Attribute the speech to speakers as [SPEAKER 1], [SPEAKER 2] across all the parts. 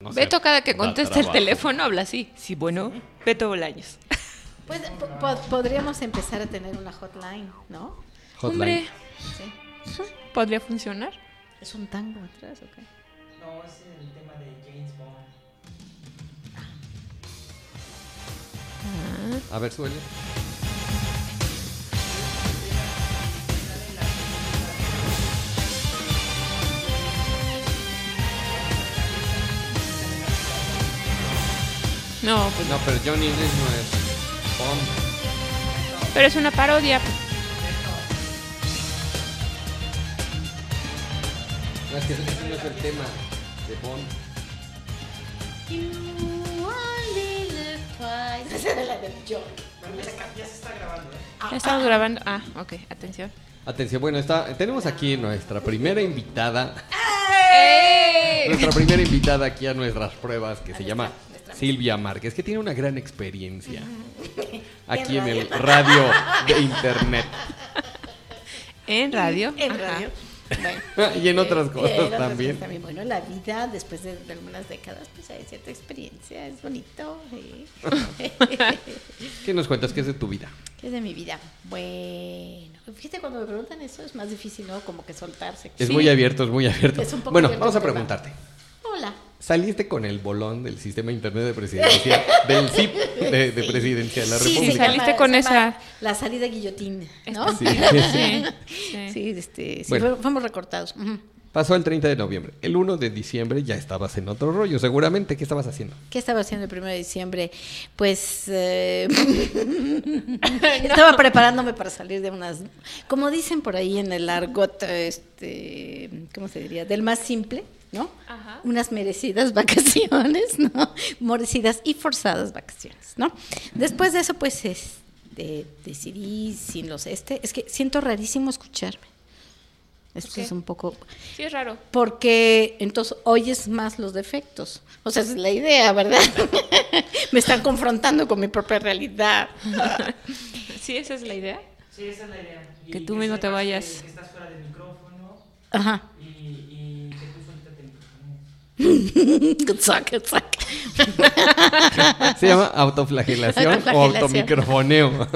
[SPEAKER 1] No sé,
[SPEAKER 2] Beto cada que contesta el teléfono habla así. Sí, bueno, Beto Bolaños.
[SPEAKER 3] Pues po- po- podríamos empezar a tener una hotline, ¿no?
[SPEAKER 1] Hotline.
[SPEAKER 2] Hombre,
[SPEAKER 3] Sí.
[SPEAKER 2] sí, podría funcionar.
[SPEAKER 3] ¿Es un tango atrás o qué?
[SPEAKER 4] No, es el tema de James Bond.
[SPEAKER 1] A ver, suele.
[SPEAKER 2] No, pues no.
[SPEAKER 1] Pero John English no es Bond.
[SPEAKER 2] Pero es una parodia.
[SPEAKER 1] No, es que ese no es el tema de Bond.
[SPEAKER 3] Esa era la del John.
[SPEAKER 4] Ya, se está grabando, ¿eh?
[SPEAKER 2] Ya estamos grabando. Ah, ok, atención.
[SPEAKER 1] Atención, bueno, está, tenemos aquí nuestra primera invitada.
[SPEAKER 2] ¡Ey!
[SPEAKER 1] Nuestra primera invitada aquí a nuestras pruebas, que se llama Silvia Márquez, que tiene una gran experiencia aquí en el radio de internet
[SPEAKER 2] En radio.
[SPEAKER 3] En
[SPEAKER 2] Ajá.
[SPEAKER 3] radio. Bueno.
[SPEAKER 1] y en otras
[SPEAKER 3] Eh,
[SPEAKER 1] cosas
[SPEAKER 3] en otras
[SPEAKER 1] también.
[SPEAKER 3] cosas también. Bueno, la vida después de, de algunas décadas, pues hay cierta experiencia, es bonito.
[SPEAKER 1] ¿Qué nos cuentas? ¿Qué es de tu vida?
[SPEAKER 3] ¿Qué es de mi vida? Bueno, fíjate, cuando me preguntan eso es más difícil, ¿no? Como que soltarse.
[SPEAKER 1] Es
[SPEAKER 3] Sí.
[SPEAKER 1] muy abierto, es muy abierto.
[SPEAKER 3] Es un poco
[SPEAKER 1] bueno,
[SPEAKER 3] abierto
[SPEAKER 1] vamos a preguntarte. ¿Saliste con el bolón del sistema de internet de presidencia, del CIP de, de presidencia de la
[SPEAKER 3] Sí,
[SPEAKER 1] República?
[SPEAKER 2] saliste
[SPEAKER 3] llama-
[SPEAKER 2] con esa-
[SPEAKER 3] La salida guillotín, ¿no?
[SPEAKER 1] Sí.
[SPEAKER 2] Sí, sí.
[SPEAKER 3] Sí, este, sí,
[SPEAKER 1] Bueno.
[SPEAKER 3] fuimos- recortados.
[SPEAKER 1] Pasó el 30 de noviembre. El 1 de diciembre ya estabas en otro rollo, seguramente. ¿Qué estabas haciendo?
[SPEAKER 3] ¿Qué estaba haciendo el 1 de diciembre? Pues eh, estaba preparándome para salir de unas, como dicen por ahí en el argot, este, ¿cómo se diría? Del más simple, ¿no?
[SPEAKER 2] Ajá.
[SPEAKER 3] Unas merecidas vacaciones, ¿no? Merecidas y forzadas vacaciones, ¿no? Después de eso, pues, este, decidí sin los este, es que siento rarísimo escucharme. Esto es un poco,
[SPEAKER 2] Sí, es raro.
[SPEAKER 3] porque entonces oyes más los defectos. O sea, esa es la idea, ¿verdad? Me están confrontando con mi propia realidad.
[SPEAKER 2] Sí, esa es la idea.
[SPEAKER 4] Sí, esa es la idea. Y
[SPEAKER 2] Que tú mismo te vayas.
[SPEAKER 4] Que, que estás fuera del micrófono
[SPEAKER 3] Ajá.
[SPEAKER 4] y, y que tú solita
[SPEAKER 3] Saca, saca.
[SPEAKER 1] Se llama autoflagelación o automicrofoneo.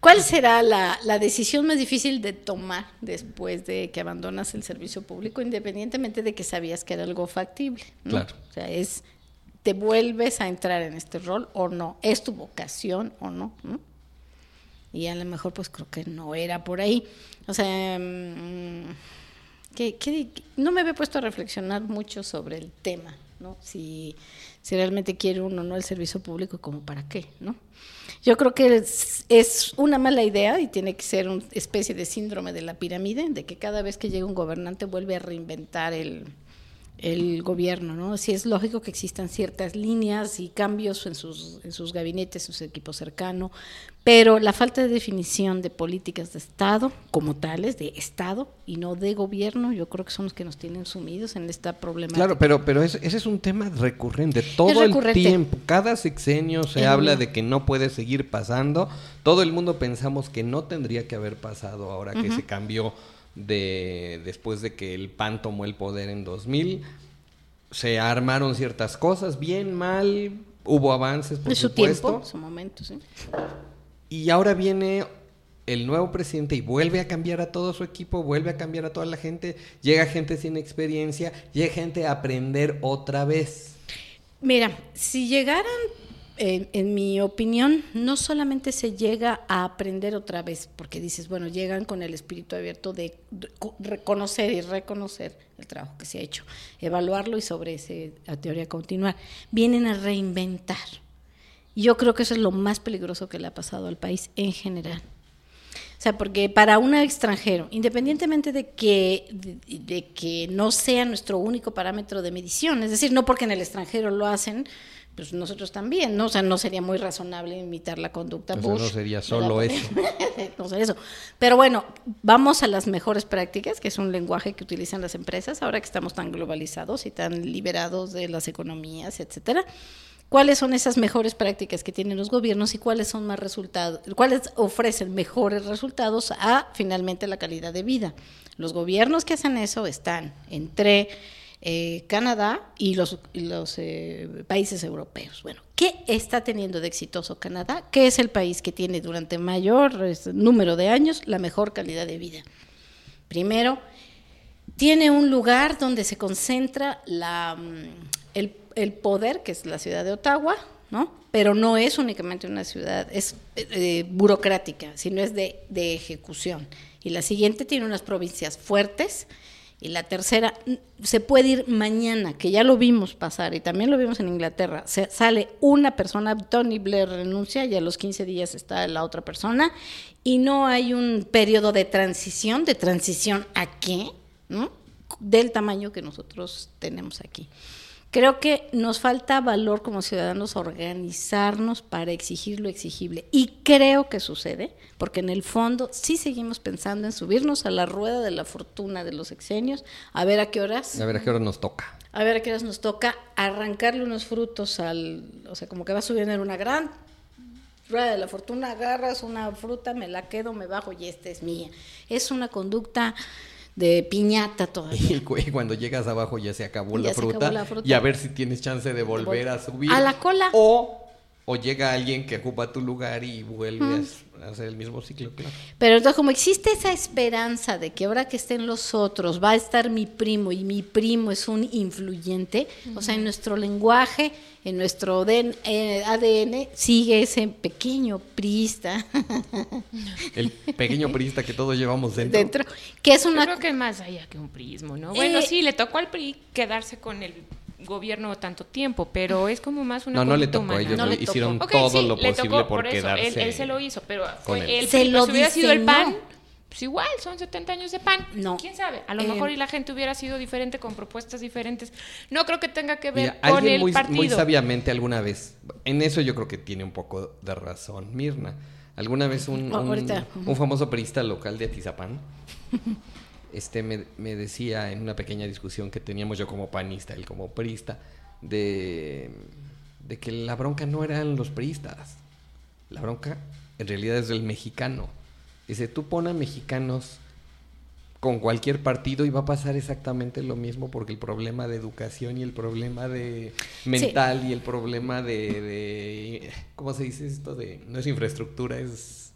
[SPEAKER 3] ¿Cuál será la, la decisión más difícil de tomar después de que abandonas el servicio público, independientemente de que sabías que era algo factible? ¿no?
[SPEAKER 1] Claro.
[SPEAKER 3] O sea, es, ¿te vuelves a entrar en este rol o no? ¿Es tu vocación o no? ¿no? Y a lo mejor pues creo que no era por ahí. O sea, mm, no me había puesto a reflexionar mucho sobre el tema, ¿no? Si, si realmente quiere uno no el servicio público, como para qué, ¿no? Yo creo que es, es una mala idea y tiene que ser una especie de síndrome de la pirámide, de que cada vez que llega un gobernante vuelve a reinventar el, el gobierno, ¿no? Sí es lógico que existan ciertas líneas y cambios en sus, en sus gabinetes, en su equipo cercano, pero la falta de definición de políticas de Estado como tales, de Estado y no de gobierno, yo creo que son los que nos tienen sumidos en esta problemática.
[SPEAKER 1] Claro, pero, pero ese, ese es un tema recurrente. Todo
[SPEAKER 3] recurrente.
[SPEAKER 1] el tiempo, cada sexenio se habla de que no puede seguir pasando. Todo el mundo pensamos que no tendría que haber pasado ahora que se cambió de después de que el PAN tomó el poder en 2000. Se armaron ciertas cosas, bien, mal, hubo avances, por
[SPEAKER 3] de su
[SPEAKER 1] supuesto.
[SPEAKER 3] tiempo, su momento, sí.
[SPEAKER 1] Y ahora viene el nuevo presidente y vuelve a cambiar a todo su equipo, vuelve a cambiar a toda la gente, llega gente sin experiencia, llega gente a aprender otra vez.
[SPEAKER 3] Mira, si llegaran, en, en mi opinión, no solamente se llega a aprender otra vez, porque dices, bueno, llegan con el espíritu abierto de reco- reconocer y reconocer el trabajo que se ha hecho, evaluarlo y sobre ese, la teoría continuar. Vienen a reinventar. Yo creo que eso es lo más peligroso que le ha pasado al país en general. O sea, porque para un extranjero, independientemente de que, de que no sea nuestro único parámetro de medición, es decir, no porque en el extranjero lo hacen, pues nosotros también, ¿no? O sea, no sería muy razonable imitar la conducta
[SPEAKER 1] sea,
[SPEAKER 3] Bush.
[SPEAKER 1] no sería
[SPEAKER 3] ¿verdad?
[SPEAKER 1] solo eso.
[SPEAKER 3] no sería eso. Pero bueno, vamos a las mejores prácticas, que es un lenguaje que utilizan las empresas, ahora que estamos tan globalizados y tan liberados de las economías, etcétera. ¿Cuáles son esas mejores prácticas que tienen los gobiernos y cuáles son más resultados, cuáles ofrecen mejores resultados a finalmente la calidad de vida? Los gobiernos que hacen eso están entre eh, Canadá y los, eh, países europeos. Bueno, ¿qué está teniendo de exitoso Canadá? ¿Qué es el país que tiene durante mayor número de años la mejor calidad de vida? Primero, tiene un lugar donde se concentra mm, el, poder, que es la ciudad de Ottawa, ¿no? Pero no es únicamente una ciudad, es eh, burocrática, sino es de ejecución. Y la siguiente tiene unas provincias fuertes, y la tercera, se puede ir mañana, que ya lo vimos pasar y también lo vimos en Inglaterra. Se, sale una persona, Tony Blair renuncia y a los 15 días está la otra persona y no hay un periodo de transición. ¿De transición a qué? ¿No? Del tamaño que nosotros tenemos aquí. Creo que nos falta valor como ciudadanos organizarnos para exigir lo exigible. Y creo que sucede, porque en el fondo sí seguimos pensando en subirnos a la rueda de la fortuna de los exenios, a ver a qué horas.
[SPEAKER 1] A ver a qué hora nos toca.
[SPEAKER 3] A ver a qué horas nos toca arrancarle unos frutos al. O sea, como que va subiendo en una gran rueda de la fortuna, agarras una fruta, me la quedo, me bajo y esta es mía. Es una conducta de piñata todavía.
[SPEAKER 1] Y cu- y cuando llegas abajo ya se acabó,
[SPEAKER 3] Ya
[SPEAKER 1] la,
[SPEAKER 3] se
[SPEAKER 1] fruta,
[SPEAKER 3] acabó la fruta.
[SPEAKER 1] Y a ver si tienes chance de volver a subir.
[SPEAKER 3] A la cola.
[SPEAKER 1] O, o llega alguien que ocupa tu lugar y vuelve a hacer el mismo ciclo. Claro.
[SPEAKER 3] Pero entonces como existe esa esperanza de que ahora que estén los otros va a estar mi primo y mi primo es un influyente, o sea, en nuestro lenguaje, en nuestro DN eh, ADN sigue ese pequeño priista
[SPEAKER 1] El pequeño priista que todos llevamos dentro.
[SPEAKER 3] dentro, que es
[SPEAKER 2] Yo
[SPEAKER 3] una...
[SPEAKER 2] creo que más allá que un prismo, ¿no? Bueno,
[SPEAKER 3] Eh,
[SPEAKER 2] sí, le tocó al PRI quedarse con el gobierno tanto tiempo, pero es como más una
[SPEAKER 1] No, no le tocó,
[SPEAKER 2] humana.
[SPEAKER 1] ellos
[SPEAKER 3] No
[SPEAKER 1] lo
[SPEAKER 3] le tocó.
[SPEAKER 1] hicieron todo
[SPEAKER 2] sí,
[SPEAKER 1] lo
[SPEAKER 2] le
[SPEAKER 1] posible
[SPEAKER 2] tocó
[SPEAKER 1] por, quedarse.
[SPEAKER 2] Él, él se lo hizo, pero
[SPEAKER 1] con
[SPEAKER 2] fue
[SPEAKER 1] él.
[SPEAKER 2] el
[SPEAKER 3] Se lo
[SPEAKER 2] si hubiera sido el. PAN, pues igual, son 70 años de PAN.
[SPEAKER 3] No.
[SPEAKER 2] ¿Quién sabe? A lo
[SPEAKER 3] Eh,
[SPEAKER 2] mejor y la gente hubiera sido diferente con propuestas diferentes. No creo que tenga que ver
[SPEAKER 1] Mira,
[SPEAKER 2] con
[SPEAKER 1] alguien
[SPEAKER 2] el
[SPEAKER 1] muy,
[SPEAKER 2] partido.
[SPEAKER 1] muy sabiamente alguna vez, en eso yo creo que tiene un poco de razón Mirna. Alguna vez un, un- un famoso perista local de Atizapán este, me, me decía en una pequeña discusión que teníamos yo como panista, él como perista, de, de que la bronca no eran los priistas. La bronca en realidad es del mexicano. Dice, tú pon a mexicanos con cualquier partido y va a pasar exactamente lo mismo porque el problema de educación y el problema de mental y el problema de, de- ¿cómo se dice esto? de no es infraestructura es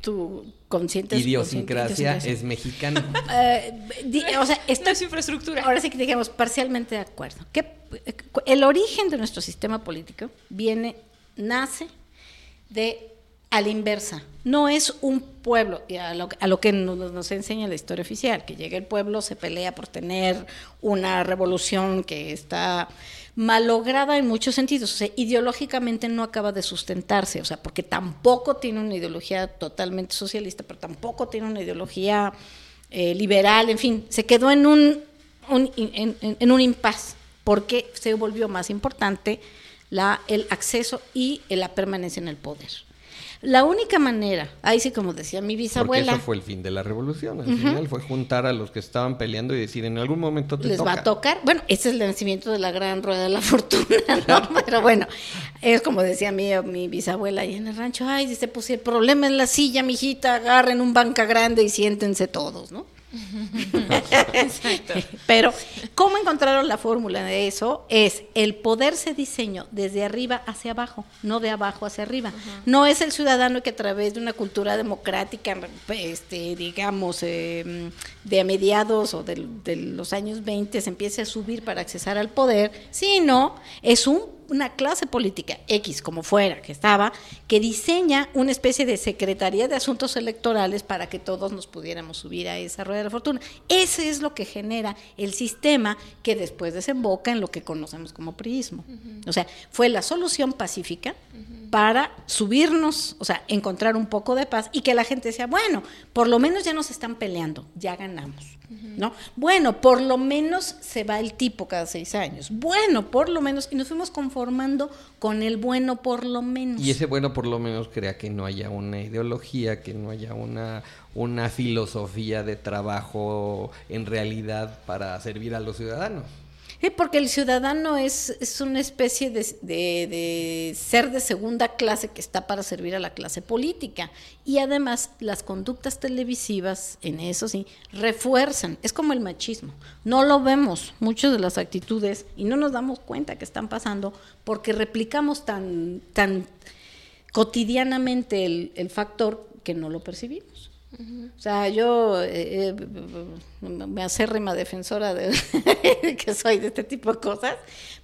[SPEAKER 3] Tu consciente
[SPEAKER 1] idiosincrasia es mexicano
[SPEAKER 3] Eh, di- o sea,
[SPEAKER 2] No
[SPEAKER 3] estoy
[SPEAKER 2] es infraestructura.
[SPEAKER 3] Ahora sí que digamos parcialmente de acuerdo. Que el origen de nuestro sistema político viene, nace de a la inversa. No es un pueblo, y a lo, a lo que nos, enseña la historia oficial, que llega el pueblo, se pelea por tener una revolución que está malograda en muchos sentidos. O sea, ideológicamente no acaba de sustentarse, o sea, porque tampoco tiene una ideología totalmente socialista, pero tampoco tiene una ideología eh, liberal, en fin, se quedó en un, un- en- en un impas, porque se volvió más importante la, el acceso y la permanencia en el poder. La única manera, ahí sí como decía mi
[SPEAKER 1] porque
[SPEAKER 3] bisabuela,
[SPEAKER 1] eso fue el fin de la revolución al final fue juntar a los que estaban peleando y decir en algún momento te
[SPEAKER 3] les
[SPEAKER 1] toca.
[SPEAKER 3] va a tocar. Bueno, ese es el nacimiento de la gran rueda de la fortuna, ¿no? Pero bueno, es como decía mi, mi bisabuela ahí en el rancho, ay, dice, pues el problema es la silla, mijita, agarren un banca grande y siéntense todos, ¿no?
[SPEAKER 2] Exacto.
[SPEAKER 3] Pero, ¿cómo encontraron la fórmula de eso? Es el poder se diseñó desde arriba hacia abajo, no de abajo hacia arriba. No es el ciudadano que a través de una cultura democrática, este, digamos, eh, de a mediados o del- de, los años 20 se empiece a subir para accesar al poder, sino es un una clase política X, como fuera, que estaba, que diseña una especie de Secretaría de Asuntos Electorales para que todos nos pudiéramos subir a esa rueda de la fortuna. Ese es lo que genera el sistema que después desemboca en lo que conocemos como priismo. O sea, fue la solución pacífica para subirnos, o sea, encontrar un poco de paz y que la gente decía, bueno, por lo menos ya nos están peleando, ya ganamos. ¿No? Bueno, por lo menos se va el tipo cada seis años. Bueno, por lo menos, y nos fuimos conformando con el bueno por lo menos.
[SPEAKER 1] Y ese bueno por lo menos crea que no haya una ideología, que no haya una, una filosofía de trabajo en realidad para servir a los ciudadanos.
[SPEAKER 3] Porque el ciudadano es, es una especie de, de- de ser de segunda clase que está para servir a la clase política. Y además las conductas televisivas, en eso sí, refuerzan. Es como el machismo. No lo vemos, muchas de las actitudes, y no nos damos cuenta que están pasando porque replicamos tan, tan cotidianamente el, el factor que no lo percibimos. O sea, yo eh, eh, me acérrima defensora de que soy de este tipo de cosas,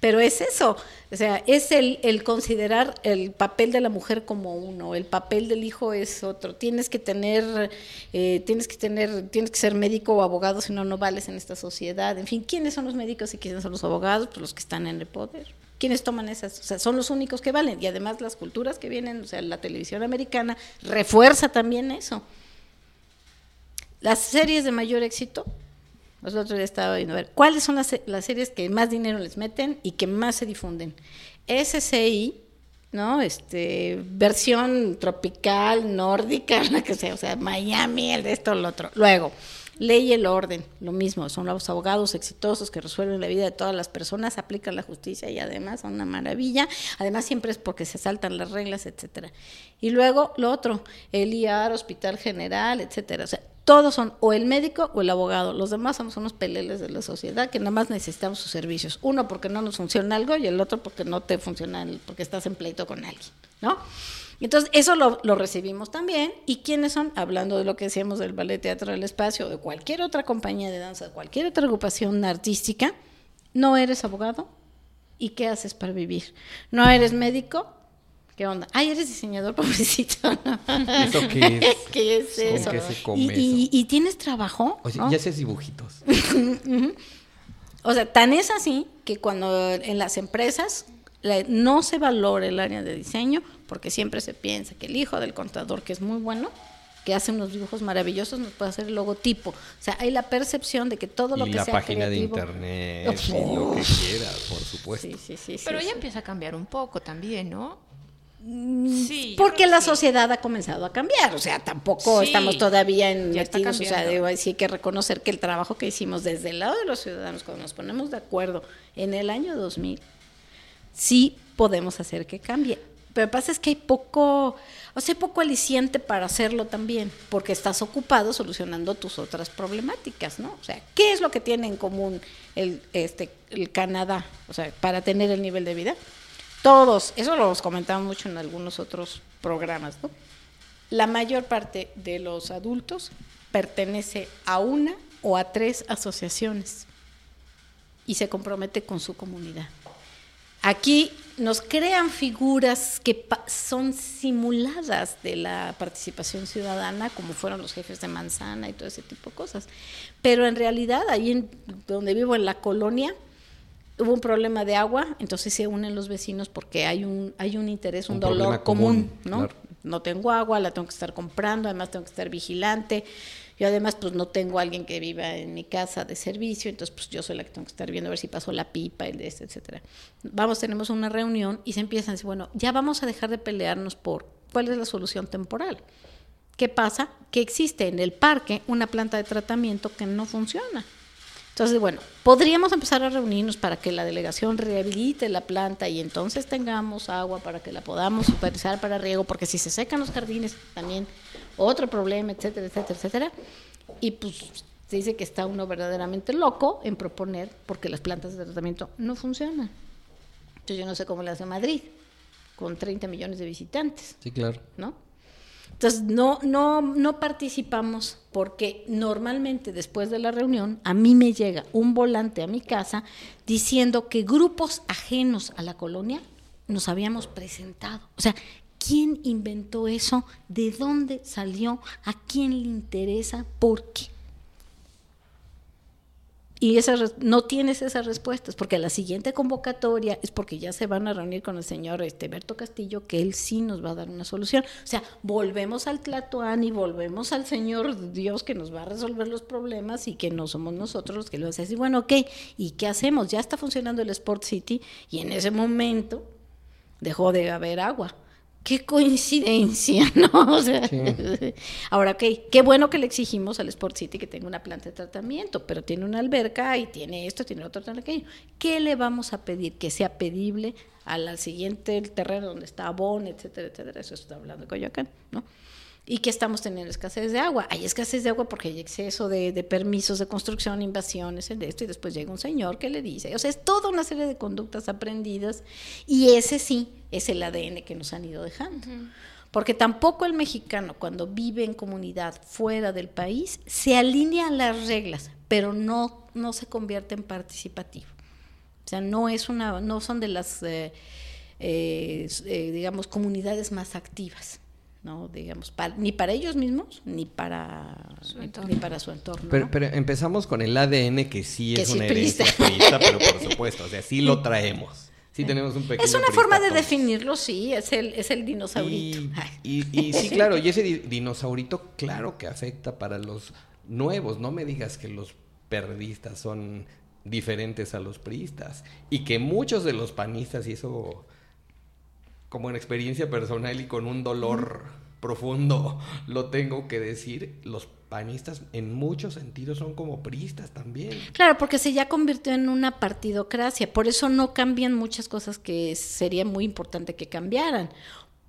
[SPEAKER 3] pero es eso, o sea, es el, el considerar el papel de la mujer como uno, el papel del hijo es otro. Tienes que tener, eh, tienes que tener, tienes que ser médico o abogado, si no no vales en esta sociedad. En fin, ¿quiénes son los médicos y quiénes son los abogados? Pues los que están en el poder. ¿Quiénes toman esas? O sea, son los únicos que valen. Y además las culturas que vienen, o sea, la televisión americana refuerza también eso. Las series de mayor éxito, los otros día estaba viendo, a ver, ¿cuáles son las, las series que más dinero les meten y que más se difunden? SCI, ¿no? Este, versión tropical, nórdica, la que sea, o sea, Miami, el de esto, lo otro. Luego, ley y el orden, lo mismo, son los abogados exitosos que resuelven la vida de todas las personas, aplican la justicia y además son una maravilla. Además, siempre es porque se saltan las reglas, etcétera. Y luego, lo otro, el IAR, Hospital General, etcétera. O sea, todos son o el médico o el abogado. Los demás somos unos peleles de la sociedad que nada más necesitamos sus servicios. Uno porque no nos funciona algo y el otro porque no te funciona, porque estás en pleito con alguien, ¿no? Entonces, eso lo, lo recibimos también. ¿Y quiénes son? Hablando de lo que decíamos del Ballet Teatro del Espacio, de cualquier otra compañía de danza, cualquier otra agrupación artística, no eres abogado. ¿Y qué haces para vivir? ¿No eres médico? ¿Qué onda? Ay, eres diseñador, pobrecito.
[SPEAKER 1] ¿Eso qué es?
[SPEAKER 3] ¿Qué es
[SPEAKER 1] ¿Con
[SPEAKER 3] eso?
[SPEAKER 1] qué se come
[SPEAKER 3] ¿Y, y-
[SPEAKER 1] eso?
[SPEAKER 3] y tienes trabajo?
[SPEAKER 1] Oye,
[SPEAKER 3] ¿no?
[SPEAKER 1] ya haces dibujitos.
[SPEAKER 3] O sea, tan es así que cuando en las empresas la- no se valora el área de diseño, porque siempre se piensa que el hijo del contador, que es muy bueno, que hace unos dibujos maravillosos, nos puede hacer el logotipo. O sea, hay la percepción de que todo lo
[SPEAKER 1] y
[SPEAKER 3] que
[SPEAKER 1] la
[SPEAKER 3] sea
[SPEAKER 1] página
[SPEAKER 3] creativo-
[SPEAKER 1] de internet y lo que quieras, por supuesto.
[SPEAKER 3] Sí, sí, sí, sí,
[SPEAKER 2] Pero
[SPEAKER 3] sí.
[SPEAKER 2] ya empieza a cambiar un poco también, ¿no? Sí,
[SPEAKER 3] Porque la
[SPEAKER 2] sí.
[SPEAKER 3] sociedad ha comenzado a cambiar, o sea, tampoco
[SPEAKER 2] Sí,
[SPEAKER 3] estamos todavía en metidos, o sea, sí hay que reconocer que el trabajo que hicimos desde el lado de los ciudadanos, cuando nos ponemos de acuerdo en el año 2000, sí podemos hacer que cambie. Pero lo que pasa es que hay poco, o sea, hay poco aliciente para hacerlo también, porque estás ocupado solucionando tus otras problemáticas, ¿no? O sea, ¿qué es lo que tiene en común el, este, el Canadá, o sea, para tener el nivel de vida? Todos, eso lo comentamos mucho en algunos otros programas, ¿no? La mayor parte de los adultos pertenece a una o a tres asociaciones y se compromete con su comunidad. Aquí nos crean figuras que son simuladas de la participación ciudadana, como fueron los jefes de manzana y todo ese tipo de cosas. Pero en realidad, ahí donde vivo, en la colonia, hubo un problema de agua, entonces se unen los vecinos porque hay un, hay un interés, un,
[SPEAKER 1] Un
[SPEAKER 3] dolor común,
[SPEAKER 1] común,
[SPEAKER 3] ¿no?
[SPEAKER 1] claro.
[SPEAKER 3] No tengo agua, la tengo que estar comprando, además tengo que estar vigilante. Yo además pues no tengo alguien que viva en mi casa de servicio, entonces pues yo soy la que tengo que estar viendo a ver si pasó la pipa, el de este, etcétera. Vamos, tenemos una reunión y se empiezan a decir, bueno, ya vamos a dejar de pelearnos por cuál es la solución temporal. ¿Qué pasa? Que existe en el parque una planta de tratamiento que no funciona. Entonces, bueno, podríamos empezar a reunirnos para que la delegación rehabilite la planta y entonces tengamos agua para que la podamos utilizar para riego, porque si se secan los jardines también otro problema, etcétera, etcétera, etcétera. Y pues se dice que está uno verdaderamente loco en proponer porque las plantas de tratamiento no funcionan. Entonces yo no sé cómo le hace Madrid con 30 millones de visitantes.
[SPEAKER 1] Sí, claro.
[SPEAKER 3] ¿no? Entonces, no, no, no participamos porque normalmente después de la reunión a mí me llega un volante a mi casa diciendo que grupos ajenos a la colonia nos habíamos presentado. O sea, ¿quién inventó eso? ¿De dónde salió? ¿A quién le interesa? ¿Por qué? Y esa, no tienes esas respuestas, porque la siguiente convocatoria es porque ya se van a reunir con el señor este, Berto Castillo, que él sí nos va a dar una solución. O sea, volvemos al Tlatoani, volvemos al Señor Dios que nos va a resolver los problemas y que no somos nosotros los que lo hacemos. Y bueno, ok, ¿y qué hacemos? Ya está funcionando el Sport City y en ese momento dejó de haber agua. Qué coincidencia, ¿no? O sea, Ahora, ok, qué bueno que le exigimos al Sport City que tenga una planta de tratamiento, pero tiene una alberca y tiene esto, tiene otro, tiene aquello. ¿Qué le vamos a pedir? Que sea pedible al, siguiente terreno donde está Abón, etcétera, etcétera. Eso está hablando de Coyoacán, ¿no? Y que estamos teniendo escasez de agua. Hay escasez de agua porque hay exceso de, permisos de construcción, invasiones, de esto, y después llega un señor que le dice, o sea, es toda una serie de conductas aprendidas y ese sí es el ADN que nos han ido dejando. Porque tampoco el mexicano cuando vive en comunidad fuera del país se alinea a las reglas, pero no, no se convierte en participativo. O sea, no es una, no son de las eh, eh, eh, digamos comunidades más activas. ¿No? Digamos, ni para ellos mismos, ni para su entorno. Ni para su entorno
[SPEAKER 1] pero, pero, empezamos con el ADN que sí es una herencia prista, pero por supuesto, o sea, sí lo traemos. Sí tenemos un pequeño
[SPEAKER 3] Es una forma de definirlo, sí, es el, es el dinosaurito.
[SPEAKER 1] Y, y, sí, claro, y ese dinosaurito, claro que afecta para los nuevos. No me digas que los periodistas son diferentes a los priistas y que muchos de los panistas, y eso como en experiencia personal y con un dolor profundo lo tengo que decir, los panistas en muchos sentidos son como priistas también.
[SPEAKER 3] Claro, porque se ya convirtió en una partidocracia, por eso no cambian muchas cosas que sería muy importante que cambiaran.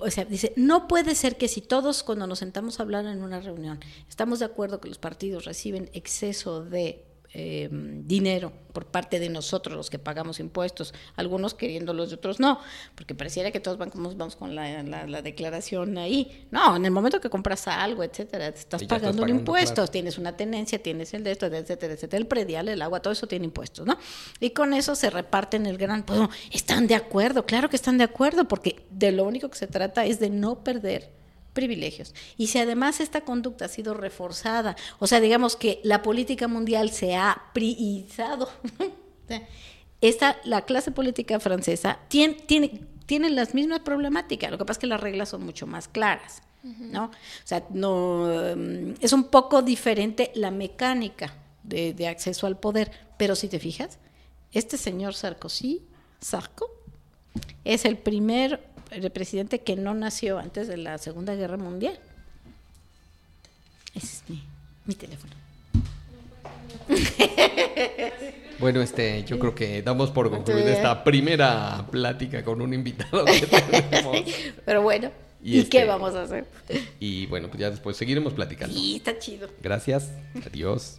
[SPEAKER 3] O sea, dice, no puede ser que si todos cuando nos sentamos a hablar en una reunión estamos de acuerdo que los partidos reciben exceso de eh, dinero por parte de nosotros los que pagamos impuestos, algunos queriéndolos y otros no, porque pareciera que todos van como vamos con la, declaración ahí. No, en el momento que compras algo, etcétera, te estás pagando, un impuesto, tienes una tenencia, tienes el de esto, etcétera, etcétera, el predial, el agua, todo eso tiene impuestos, ¿no? Y con eso se reparten el gran, pues, están de acuerdo, claro que están de acuerdo, porque de lo único que se trata es de no perder privilegios. Y si además esta conducta ha sido reforzada, o sea, digamos que la política mundial se ha priizado, esta, la clase política francesa tiene, tiene, tiene las mismas problemáticas, lo que pasa es que las reglas son mucho más claras. ¿no? O sea, no, em, es un poco diferente la mecánica de, de, acceso al poder, pero si te fijas, este señor Sarkozy, Sarko, es el primer el presidente que no nació antes de la Segunda Guerra Mundial. Ese es mi, teléfono.
[SPEAKER 1] Bueno, este, yo creo que damos por concluida esta primera plática con un invitado que tenemos.
[SPEAKER 3] Pero bueno, ¿y, qué este, vamos a hacer?
[SPEAKER 1] Y bueno, pues ya después seguiremos platicando.
[SPEAKER 3] Sí, está chido.
[SPEAKER 1] Gracias. Adiós.